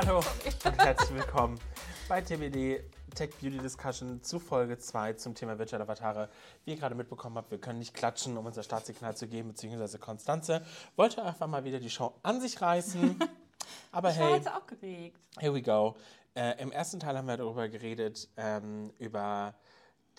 Hallo und herzlich willkommen bei TBD Tech Beauty Discussion zu Folge 2 zum Thema Virtual Avatare. Wie ihr gerade mitbekommen habt, wir können nicht klatschen, um unser Startsignal zu geben, beziehungsweise Konstanze wollte einfach mal wieder die Show an sich reißen. Aber Ich war hey, jetzt aufgeregt. here we go. Äh, Im ersten Teil haben wir darüber geredet, ähm, über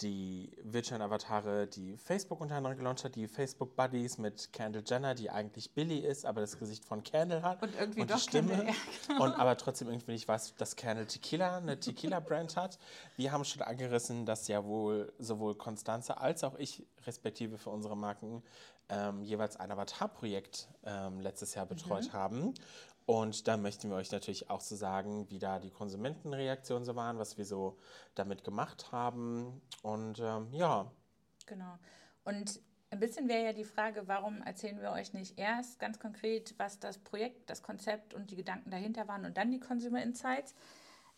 die virtuellen Avatare, die Facebook unter anderem gelauncht hat, die Facebook Buddies mit Kendall Jenner, die eigentlich Billy ist, aber das Gesicht von Kendall hat. Und irgendwie die doch Stimme. Kendall, ja, genau. Und aber trotzdem irgendwie nicht weiß, dass Kendall Tequila eine Tequila-Brand hat. Wir haben schon angerissen, dass ja wohl sowohl Konstanze als auch ich, respektive für unsere Marken, ähm, jeweils ein Avatar-Projekt ähm, letztes Jahr betreut Mhm. haben. Und da möchten wir euch natürlich auch so sagen, wie da die Konsumentenreaktionen so waren, was wir so damit gemacht haben. Und ähm, ja, Genau. Und ein bisschen wäre ja die Frage, warum erzählen wir euch nicht erst ganz konkret, was das Projekt, das Konzept und die Gedanken dahinter waren und dann die Consumer Insights.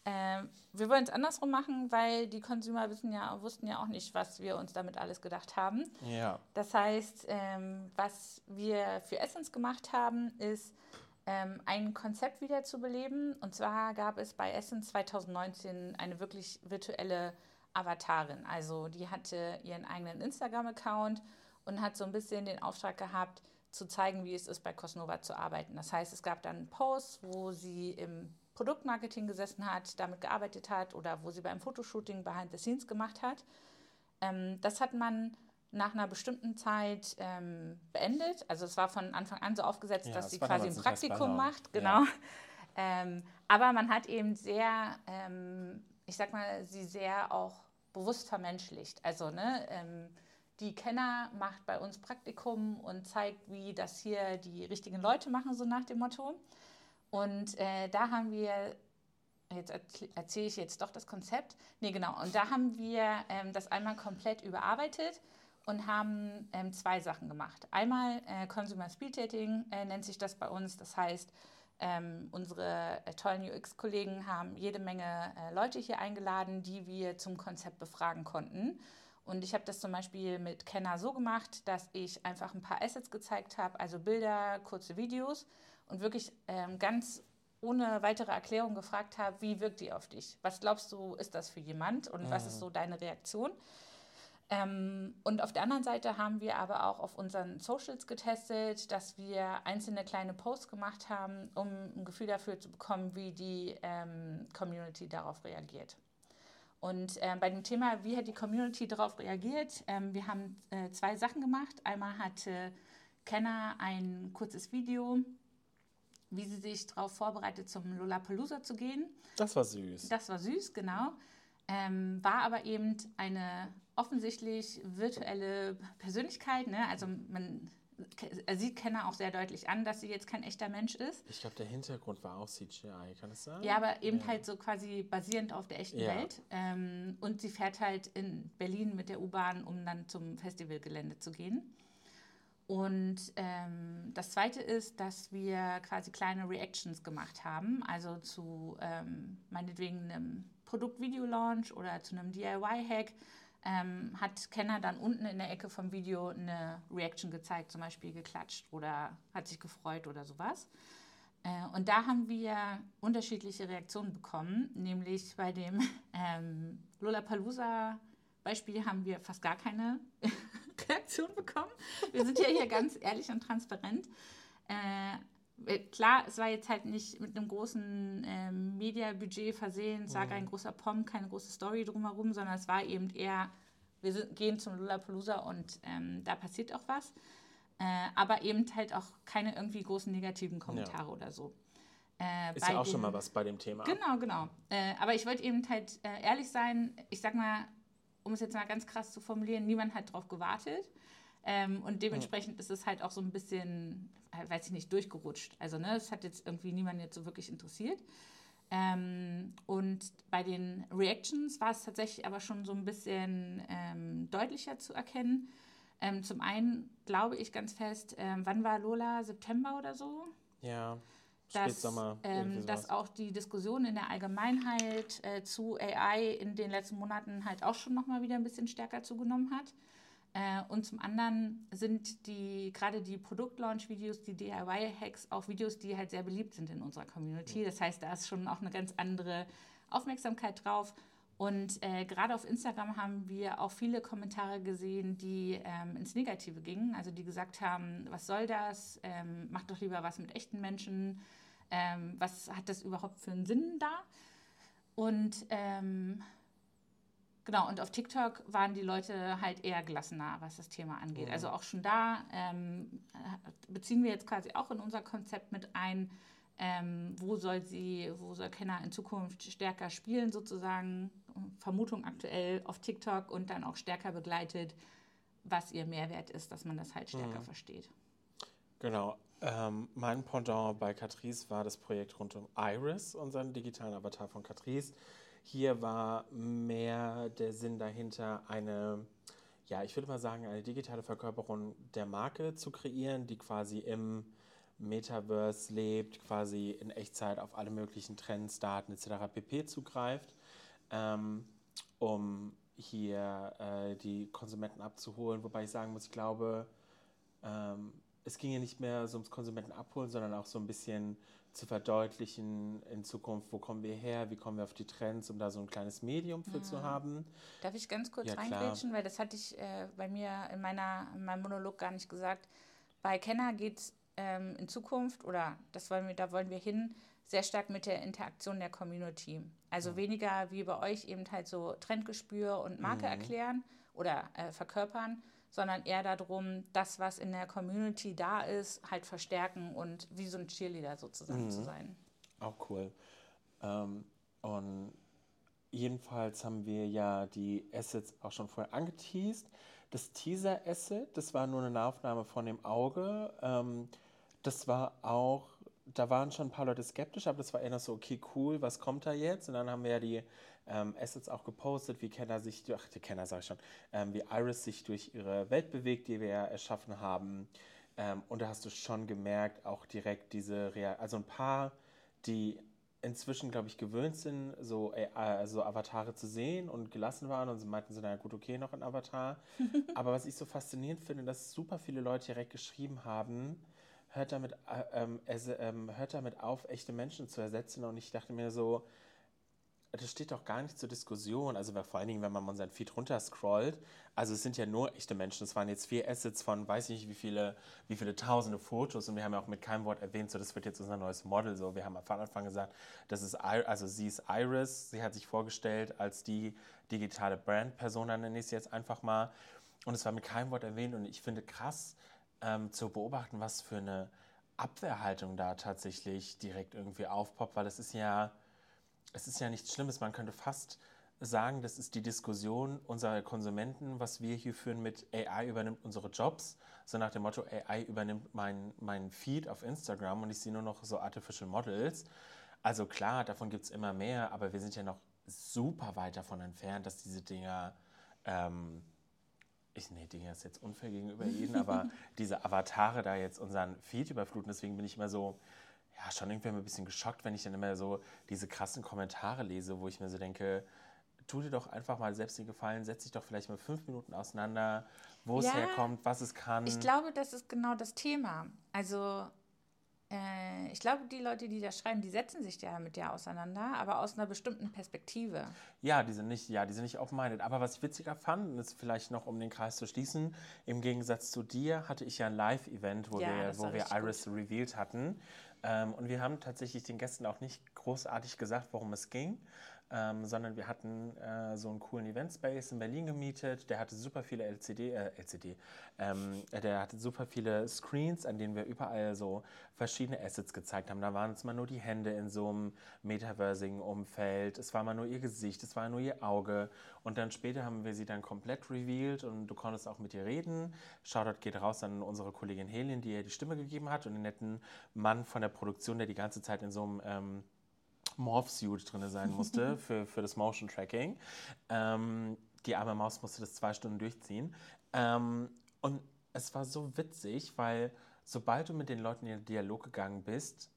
Ähm, wir wollen es andersrum machen, weil die Consumer wissen ja, wussten ja auch nicht, was wir uns damit alles gedacht haben. ja, Das heißt, ähm, was wir für Essence gemacht haben, ist ähm, ein Konzept wieder zu beleben. Und zwar gab es bei Essence 2019 eine wirklich virtuelle Avatarin. Also die hatte ihren eigenen Instagram-Account und hat so ein bisschen den Auftrag gehabt, zu zeigen, wie es ist, bei Cosnova zu arbeiten. Das heißt, es gab dann Posts, wo sie im Produktmarketing gesessen hat, damit gearbeitet hat oder wo sie beim Fotoshooting behind the scenes gemacht hat. Ähm, das hat man nach einer bestimmten Zeit ähm, beendet. Also es war von Anfang an so aufgesetzt, Ja, dass es sie quasi ein. Praktikum macht. Ja. Genau. Ähm, aber man hat eben sehr, ähm, ich sag mal, sie sehr auch bewusst vermenschlicht. Also ne, ähm, die Kenner macht bei uns Praktikum und zeigt, wie das hier die richtigen Leute machen, so nach dem Motto. Und äh, da haben wir jetzt erzähle ich jetzt doch das Konzept. Nee, genau. Und da haben wir ähm, das einmal komplett überarbeitet und haben ähm, zwei Sachen gemacht. Einmal äh, Consumer Speed Dating äh, nennt sich das bei uns. Das heißt, ähm, unsere äh, tollen UX-Kollegen haben jede Menge äh, Leute hier eingeladen, die wir zum Konzept befragen konnten. Und ich habe das zum Beispiel mit Kenner so gemacht, dass ich einfach ein paar Assets gezeigt habe, also Bilder, kurze Videos und wirklich ähm, ganz ohne weitere Erklärung gefragt habe, wie wirkt die auf dich? Was glaubst du, ist das für jemand und was ist so deine Reaktion? Ähm, und auf der anderen Seite haben wir aber auch auf unseren Socials getestet, dass wir einzelne kleine Posts gemacht haben, um ein Gefühl dafür zu bekommen, wie die ähm, Community darauf reagiert. Und ähm, bei dem Thema, wie hat die Community darauf reagiert, ähm, wir haben äh, zwei Sachen gemacht. Einmal hatte Kenner ein kurzes Video, wie sie sich darauf vorbereitet, zum Lollapalooza zu gehen. das war süß. Das war süß, genau. Ähm, war aber eben eine offensichtlich virtuelle Persönlichkeit. Ne? Also man sieht Kenner auch sehr deutlich an, dass sie jetzt kein echter Mensch ist. Ich glaube, der Hintergrund war auch CGI, kann es sein? Ja, aber eben Ja. halt so quasi basierend auf der echten Ja. Welt. Ähm, und sie fährt halt in Berlin mit der U-Bahn, um dann zum Festivalgelände zu gehen. Und ähm, das Zweite ist, dass wir quasi kleine Reactions gemacht haben, also zu ähm, meinetwegen einem Produkt-Video-Launch oder zu einem DIY-Hack. Ähm, hat Kenner dann unten in der Ecke vom Video eine Reaction gezeigt, zum Beispiel geklatscht oder hat sich gefreut oder sowas. Äh, und da haben wir unterschiedliche Reaktionen bekommen, nämlich bei dem ähm, Lollapalooza-Beispiel haben wir fast gar keine Reaktion bekommen. Wir sind ja hier ganz ehrlich und transparent. Äh, klar, es war jetzt halt nicht mit einem großen ähm, Media-Budget versehen, es war kein großer Pom, keine große Story drumherum, sondern es war eben eher, wir sind, gehen zum Lollapalooza und ähm, da passiert auch was. Äh, aber eben halt auch keine irgendwie großen negativen Kommentare oder so. Äh, Ist ja auch schon den- mal was bei dem Thema. Genau, genau. Äh, aber ich wollte eben halt äh, ehrlich sein, ich sag mal, um es jetzt mal ganz krass zu formulieren, niemand hat drauf gewartet. Ähm, und dementsprechend ist es halt auch so ein bisschen, äh, weiß ich nicht, durchgerutscht. Also, ne, es hat jetzt irgendwie niemanden jetzt so wirklich interessiert. Ähm, und bei den Reactions war es tatsächlich aber schon so ein bisschen ähm, deutlicher zu erkennen. Ähm, zum einen glaube ich ganz fest, ähm, wann war Lola? September oder so? Ja, dass, ähm, dass auch die Diskussion in der Allgemeinheit äh, zu AI in den letzten Monaten halt auch schon nochmal wieder ein bisschen stärker zugenommen hat. Äh, und zum anderen sind die gerade die Produktlaunch-Videos, die DIY-Hacks auch Videos, die halt sehr beliebt sind in unserer Community. Das heißt, da ist schon auch eine ganz andere Aufmerksamkeit drauf. Und äh, gerade auf Instagram haben wir auch viele Kommentare gesehen, die ähm, ins Negative gingen. Also die gesagt haben, was soll das? Ähm, mach doch lieber was mit echten Menschen. Ähm, was hat das überhaupt für einen Sinn da? Und ähm, genau, und auf TikTok waren die Leute halt eher gelassener, was das Thema angeht. Mhm. Also auch schon da ähm, beziehen wir jetzt quasi auch in unser Konzept mit ein, ähm, wo soll sie, wo soll Kenner in Zukunft stärker spielen sozusagen Vermutung aktuell auf TikTok und dann auch stärker begleitet, was ihr Mehrwert ist, dass man das halt stärker mhm. versteht. Genau. Ähm, mein Pendant bei Catrice war das Projekt rund um Iris, unseren digitalen Avatar von Catrice. Hier war mehr der Sinn dahinter, eine, ja, ich würde mal sagen, eine digitale Verkörperung der Marke zu kreieren, die quasi im Metaverse lebt, quasi in Echtzeit auf alle möglichen Trends, Daten etc. pp. zugreift ähm, um hier äh, die Konsumenten abzuholen. Wobei ich sagen muss, ich glaube, ähm, es ging ja nicht mehr so ums Konsumenten abholen, sondern auch so ein bisschen zu verdeutlichen in Zukunft, wo kommen wir her, wie kommen wir auf die Trends, um da so ein kleines Medium für mhm. zu haben. Darf ich ganz kurz ja, reingrätschen, weil das hatte ich äh, bei mir in, meiner, in meinem Monolog gar nicht gesagt. Bei Kenner geht es ähm, in Zukunft, oder das wollen wir, da wollen wir hin, sehr stark mit der Interaktion der Community. Also mhm. weniger wie bei euch eben halt so Trendgespür und Marke mhm. erklären oder äh, verkörpern, sondern eher darum, das, was in der Community da ist, halt verstärken und wie so ein Cheerleader sozusagen mhm. zu sein. Auch cool. Ähm, und jedenfalls haben wir ja die Assets auch schon vorher angeteased. Das Teaser-Asset, das war nur eine Aufnahme von dem Auge. Ähm, das war auch da waren schon ein paar Leute skeptisch, aber das war eher noch so, okay, cool, was kommt da jetzt? Und dann haben wir ja die ähm, Assets auch gepostet, wie Kenner sich, ach, die Kenner sag ich schon, ähm, wie Iris sich durch ihre Welt bewegt, die wir ja erschaffen haben. Ähm, und da hast du schon gemerkt, auch direkt diese, Real also ein paar, die inzwischen, glaube ich, gewöhnt sind, so, äh, also Avatare zu sehen und gelassen waren und sie meinten so, naja, gut, okay, noch ein Avatar. aber was ich so faszinierend finde, dass super viele Leute direkt geschrieben haben, hört damit, äh, ähm, hört damit auf, echte Menschen zu ersetzen. Und ich dachte mir so, das steht doch gar nicht zur Diskussion. Also vor allen Dingen, wenn man unseren Feed runterscrollt. Also es sind ja nur echte Menschen. Es waren jetzt vier Assets von weiß ich nicht wie viele, wie viele tausende Fotos. Und wir haben ja auch mit keinem Wort erwähnt, so das wird jetzt unser neues Model. So, wir haben von Anfang gesagt, das ist also sie ist Iris. Sie hat sich vorgestellt als die digitale Brand-Persona, nenne ich es jetzt einfach mal. Und es war mit keinem Wort erwähnt. Und ich finde krass, ähm, zu beobachten, was für eine Abwehrhaltung da tatsächlich direkt irgendwie aufpoppt, weil es ist ja, es ist ja nichts Schlimmes. Man könnte fast sagen, das ist die Diskussion unserer Konsumenten, was wir hier führen mit AI übernimmt unsere Jobs. So nach dem Motto, AI übernimmt meinen mein Feed auf Instagram und ich sehe nur noch so Artificial Models. Also klar, davon gibt es immer mehr, aber wir sind ja noch super weit davon entfernt, dass diese Dinger ähm, ich nee, Dinge ist jetzt unfair gegenüber ihnen, aber diese Avatare da jetzt unseren Feed überfluten, deswegen bin ich immer so, ja, schon irgendwie ein bisschen geschockt, wenn ich dann immer so diese krassen Kommentare lese, wo ich mir so denke, tu dir doch einfach mal selbst den Gefallen, setz dich doch vielleicht mal fünf Minuten auseinander, wo ja, es herkommt, was es kann. Ich glaube, das ist genau das Thema. Also äh, ich glaube, die Leute, die da schreiben, die setzen sich ja mit dir auseinander, aber aus einer bestimmten Perspektive. Ja, die sind nicht, ja, die sind nicht open-minded. Aber was ich witziger fand, ist vielleicht noch, um den Kreis zu schließen, im Gegensatz zu dir hatte ich ja ein Live-Event, wo ja, wir, wo wir Iris gut. revealed hatten. Ähm, und wir haben tatsächlich den Gästen auch nicht großartig gesagt, worum es ging ähm, sondern wir hatten äh, so einen coolen Event-Space in Berlin gemietet. Der hatte super viele LCD, äh, LCD, ähm, der hatte super viele Screens, an denen wir überall so verschiedene Assets gezeigt haben. Da waren es mal nur die Hände in so einem metaversigen Umfeld, es war mal nur ihr Gesicht, es war nur ihr Auge und dann später haben wir sie dann komplett revealed und du konntest auch mit ihr reden. Shoutout geht raus an unsere Kollegin Helin, die ihr die Stimme gegeben hat und den netten Mann von der Produktion, der die ganze Zeit in so einem ähm, Morph-Suit drin sein musste für, für das Motion Tracking. Ähm, die arme Maus musste das zwei Stunden durchziehen. Ähm, und es war so witzig, weil sobald du mit den Leuten in den Dialog gegangen bist,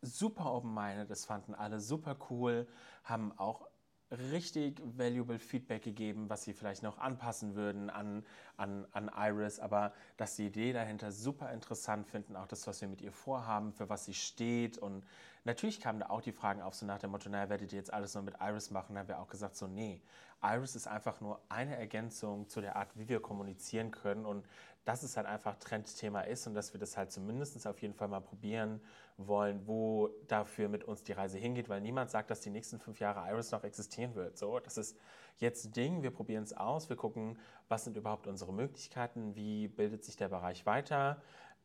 super open-minded, das fanden alle super cool, haben auch richtig valuable Feedback gegeben, was sie vielleicht noch anpassen würden an, an, an Iris, aber dass die Idee dahinter super interessant finden, auch das, was wir mit ihr vorhaben, für was sie steht. Und natürlich kamen da auch die Fragen auf, so nach dem Motto, naja, werdet ihr jetzt alles nur mit Iris machen? Da haben wir auch gesagt, so nee, Iris ist einfach nur eine Ergänzung zu der Art, wie wir kommunizieren können und dass es halt einfach Trendthema ist und dass wir das halt zumindest auf jeden Fall mal probieren wollen, wo dafür mit uns die Reise hingeht, weil niemand sagt, dass die nächsten fünf Jahre Iris noch existieren wird. So, das ist jetzt ein Ding, wir probieren es aus, wir gucken, was sind überhaupt unsere Möglichkeiten, wie bildet sich der Bereich weiter.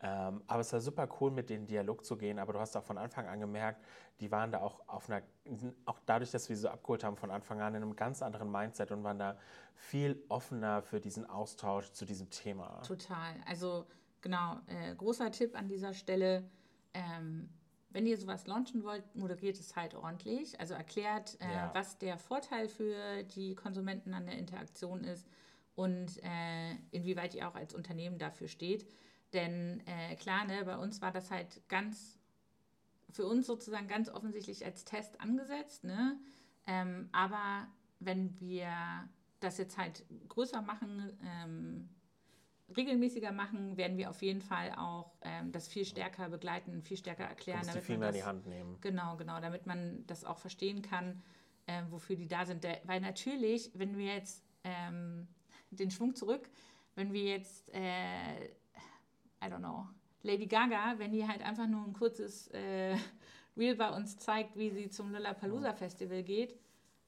Ähm, aber es war super cool, mit denen in Dialog zu gehen. Aber du hast auch von Anfang an gemerkt, die waren da auch auf einer, auch dadurch, dass wir sie so abgeholt haben von Anfang an, in einem ganz anderen Mindset und waren da viel offener für diesen Austausch zu diesem Thema. Total. Also genau, äh, großer Tipp an dieser Stelle. Ähm, wenn ihr sowas launchen wollt, moderiert es halt ordentlich. Also erklärt, äh, ja. was der Vorteil für die Konsumenten an der Interaktion ist und äh, inwieweit ihr auch als Unternehmen dafür steht. Denn äh, klar, ne, bei uns war das halt ganz, für uns sozusagen ganz offensichtlich als Test angesetzt. Ne? Ähm, aber wenn wir das jetzt halt größer machen, ähm, regelmäßiger machen, werden wir auf jeden Fall auch ähm, das viel stärker begleiten, viel stärker erklären. damit die viel mehr in die Hand nehmen. Genau, genau, damit man das auch verstehen kann, äh, wofür die da sind. Der, weil natürlich, wenn wir jetzt ähm, den Schwung zurück, wenn wir jetzt äh, I don't know, Lady Gaga, wenn die halt einfach nur ein kurzes äh, Reel bei uns zeigt, wie sie zum Lollapalooza Festival geht,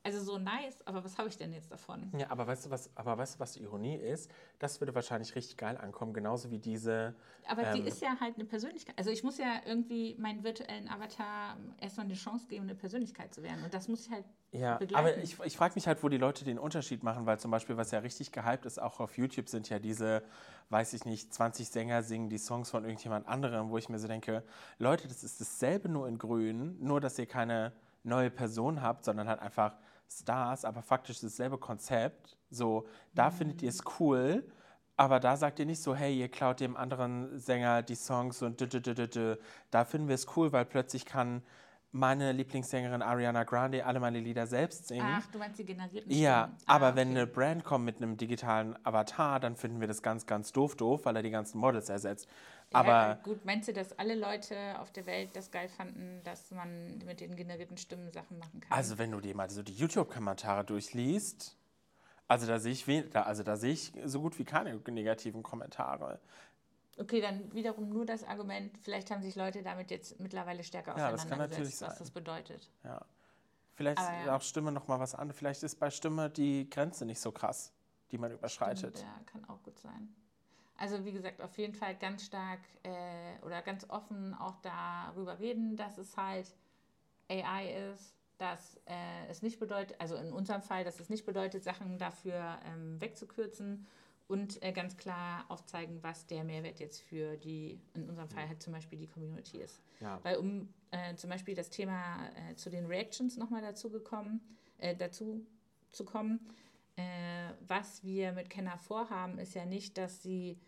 also so nice, aber was habe ich denn jetzt davon? Ja, aber weißt du, was, aber weißt du, was die Ironie ist? Das würde wahrscheinlich richtig geil ankommen, genauso wie diese. Aber ähm, die ist ja halt eine Persönlichkeit. Also ich muss ja irgendwie meinen virtuellen Avatar erstmal eine Chance geben, eine Persönlichkeit zu werden. Und das muss ich halt. Ja, begleiten. aber ich, ich frage mich halt, wo die Leute den Unterschied machen, weil zum Beispiel, was ja richtig gehypt ist, auch auf YouTube sind ja diese, weiß ich nicht, 20 Sänger singen die Songs von irgendjemand anderem, wo ich mir so denke, Leute, das ist dasselbe nur in Grün, nur dass ihr keine neue Person habt, sondern halt einfach Stars, aber faktisch dasselbe Konzept. So, da mhm. findet ihr es cool, aber da sagt ihr nicht so, hey, ihr klaut dem anderen Sänger die Songs und dü, dü, dü, da finden wir es cool, weil plötzlich kann meine Lieblingssängerin Ariana Grande alle meine Lieder selbst singen. Ach, du meinst die generierten Stimmen. Ja, ah, aber okay. wenn eine Brand kommt mit einem digitalen Avatar, dann finden wir das ganz, ganz doof doof, weil er die ganzen Models ersetzt. Aber ja, gut, meinst du, dass alle Leute auf der Welt das geil fanden, dass man mit den generierten Stimmen Sachen machen kann? Also wenn du dir mal so die YouTube-Kommentare durchliest, also da sehe ich, also da sehe ich so gut wie keine negativen Kommentare. Okay, dann wiederum nur das Argument, vielleicht haben sich Leute damit jetzt mittlerweile stärker auseinandergesetzt, ja, das kann natürlich was das bedeutet. Ja. Vielleicht ist ja. auch Stimme nochmal was anderes. Vielleicht ist bei Stimme die Grenze nicht so krass, die man überschreitet. Stimmt, ja, kann auch gut sein. Also wie gesagt, auf jeden Fall ganz stark äh, oder ganz offen auch darüber reden, dass es halt AI ist, dass äh, es nicht bedeutet, also in unserem Fall, dass es nicht bedeutet, Sachen dafür ähm, wegzukürzen und äh, ganz klar aufzeigen, was der Mehrwert jetzt für die, in unserem Fall halt zum Beispiel die Community ist. Ja. Weil um äh, zum Beispiel das Thema äh, zu den Reactions nochmal dazu gekommen, äh, dazu zu kommen, äh, was wir mit Kenner vorhaben, ist ja nicht, dass sie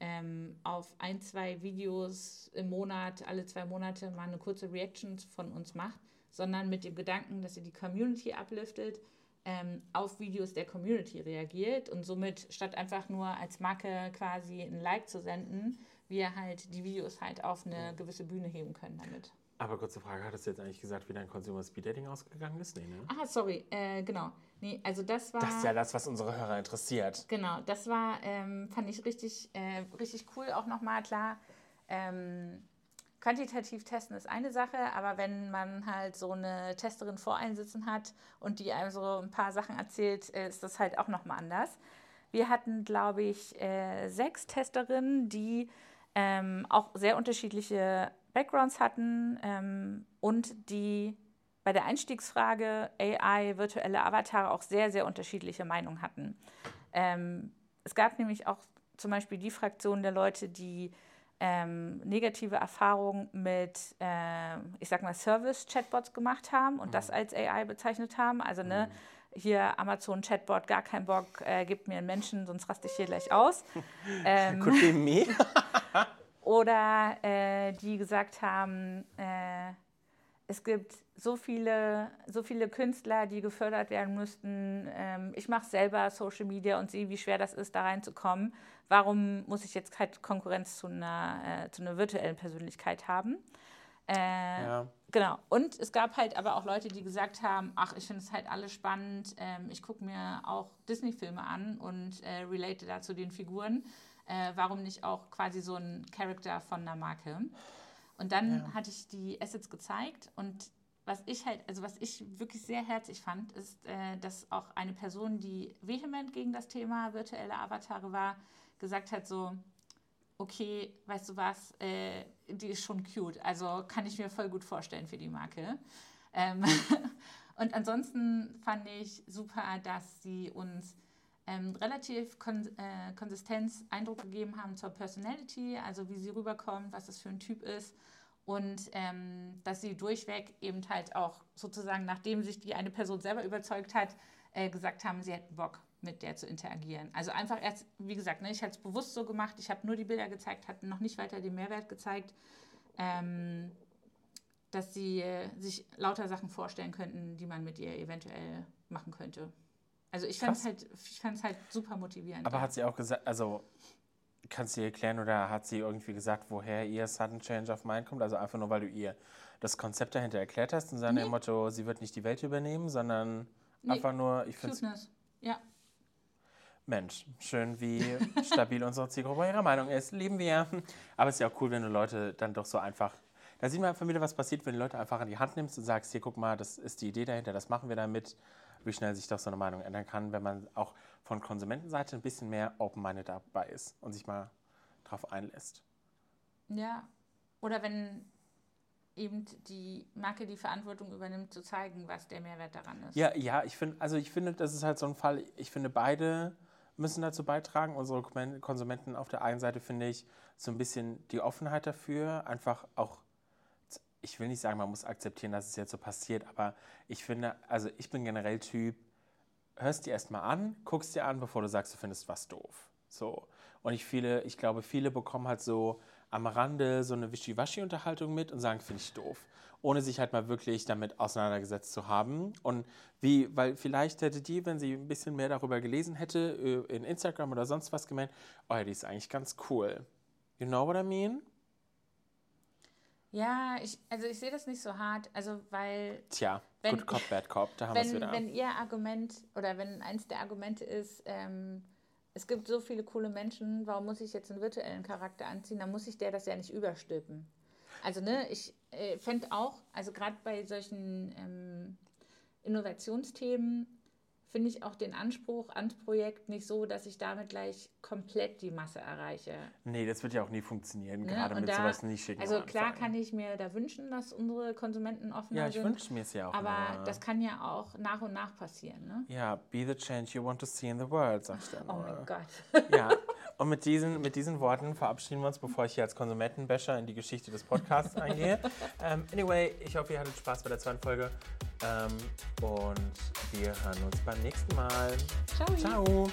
ähm, auf ein, zwei Videos im Monat, alle zwei Monate mal eine kurze Reaction von uns macht, sondern mit dem Gedanken, dass sie die Community upliftet, ähm, auf Videos der Community reagiert und somit statt einfach nur als Marke quasi ein Like zu senden, wir halt die Videos halt auf eine gewisse Bühne heben können damit. Aber kurze Frage, hattest du jetzt eigentlich gesagt, wie dein Consumer Speed Dating ausgegangen ist? Nee, ne? Ah, sorry, äh, genau. Nee, also das war. Das ist ja das, was unsere Hörer interessiert. Genau, das war, ähm, fand ich richtig, äh, richtig cool. Auch nochmal klar. Ähm, quantitativ testen ist eine Sache, aber wenn man halt so eine Testerin voreinsitzen hat und die einem so ein paar Sachen erzählt, äh, ist das halt auch nochmal anders. Wir hatten, glaube ich, äh, sechs Testerinnen, die ähm, auch sehr unterschiedliche Backgrounds hatten ähm, und die bei der Einstiegsfrage AI, virtuelle Avatare auch sehr, sehr unterschiedliche Meinungen hatten. Ähm, es gab nämlich auch zum Beispiel die Fraktion der Leute, die ähm, negative Erfahrungen mit, äh, ich sag mal, Service-Chatbots gemacht haben und mhm. das als AI bezeichnet haben. Also, ne, mhm. hier Amazon-Chatbot, gar kein Bock, äh, gibt mir einen Menschen, sonst raste ich hier gleich aus. ähm, oder äh, die gesagt haben, äh, es gibt so viele, so viele Künstler, die gefördert werden müssten. Ähm, ich mache selber Social Media und sehe, wie schwer das ist, da reinzukommen. Warum muss ich jetzt halt Konkurrenz zu einer, äh, zu einer virtuellen Persönlichkeit haben? Äh, ja. Genau. Und es gab halt aber auch Leute, die gesagt haben, ach, ich finde es halt alles spannend. Ähm, ich gucke mir auch Disney-Filme an und äh, relate dazu den Figuren. Äh, warum nicht auch quasi so ein Charakter von einer Marke? Und dann ja. hatte ich die Assets gezeigt und was ich halt, also was ich wirklich sehr herzlich fand, ist, äh, dass auch eine Person, die vehement gegen das Thema virtuelle Avatare war, gesagt hat so, okay, weißt du was, äh, die ist schon cute, also kann ich mir voll gut vorstellen für die Marke. Ähm und ansonsten fand ich super, dass sie uns ähm, relativ kon äh, Konsistenz Eindruck gegeben haben zur Personality, also wie sie rüberkommt, was das für ein Typ ist und ähm, dass sie durchweg eben halt auch sozusagen, nachdem sich die eine Person selber überzeugt hat, äh, gesagt haben, sie hätten Bock mit der zu interagieren. Also einfach erst, wie gesagt, ne, ich hatte es bewusst so gemacht, ich habe nur die Bilder gezeigt, hatte noch nicht weiter den Mehrwert gezeigt, ähm, dass sie äh, sich lauter Sachen vorstellen könnten, die man mit ihr eventuell machen könnte. Also ich fand es halt, halt super motivierend. Aber hat sie auch gesagt, also kannst du ihr erklären oder hat sie irgendwie gesagt, woher ihr Sudden Change of Mind kommt? Also einfach nur, weil du ihr das Konzept dahinter erklärt hast und seinem nee. Motto, sie wird nicht die Welt übernehmen, sondern nee. einfach nur, ich finde Ja. Mensch, schön, wie stabil unsere Zielgruppe ihrer Meinung ist. Lieben wir. Aber es ist ja auch cool, wenn du Leute dann doch so einfach. Da sieht man einfach wieder, was passiert, wenn du Leute einfach an die Hand nimmst und sagst: Hier, guck mal, das ist die Idee dahinter, das machen wir damit wie schnell sich doch so eine Meinung ändern kann, wenn man auch von Konsumentenseite ein bisschen mehr open-minded dabei ist und sich mal drauf einlässt. Ja, oder wenn eben die Marke die Verantwortung übernimmt, zu zeigen, was der Mehrwert daran ist. Ja, ja, ich finde, also ich finde, das ist halt so ein Fall, ich finde, beide müssen dazu beitragen. Unsere Konsumenten auf der einen Seite finde ich so ein bisschen die Offenheit dafür, einfach auch ich will nicht sagen, man muss akzeptieren, dass es jetzt so passiert, aber ich finde, also ich bin generell Typ, hörst dir erstmal an, guckst dir an, bevor du sagst, du findest was doof. So. Und ich, viele, ich glaube, viele bekommen halt so am Rande so eine Wischiwaschi-Unterhaltung mit und sagen, finde ich doof. Ohne sich halt mal wirklich damit auseinandergesetzt zu haben. Und wie, weil vielleicht hätte die, wenn sie ein bisschen mehr darüber gelesen hätte, äh, in Instagram oder sonst was gemeint, oh ja, die ist eigentlich ganz cool. You know what I mean? Ja, ich, also ich sehe das nicht so hart, also weil. Tja, wenn, Good Cop, Bad Cop, da haben wir es wieder. Wenn ihr Argument oder wenn eins der Argumente ist, ähm, es gibt so viele coole Menschen, warum muss ich jetzt einen virtuellen Charakter anziehen? Dann muss ich der das ja nicht überstülpen. Also, ne, ich äh, fände auch, also gerade bei solchen ähm, Innovationsthemen, finde ich auch den Anspruch ans Projekt nicht so, dass ich damit gleich komplett die Masse erreiche. Nee, das wird ja auch nie funktionieren, ne? gerade Und mit da, sowas nischigen. Also klar kann ich mir da wünschen, dass unsere Konsumenten offener ja, sind. Ja, ich wünsche mir es ja auch. Aber immer. das kann ja auch nach und nach passieren. Ne? Ja, be the change you want to see in the world, sagst du. Oh mein Gott. Ja, und mit diesen, mit diesen Worten verabschieden wir uns, bevor ich hier als Konsumentenbäscher in die Geschichte des Podcasts eingehe. Um, ähm, anyway, ich hoffe, ihr hattet Spaß bei der zweiten Folge. Um, und wir hören uns beim nächsten Mal. Ciao. Ciao.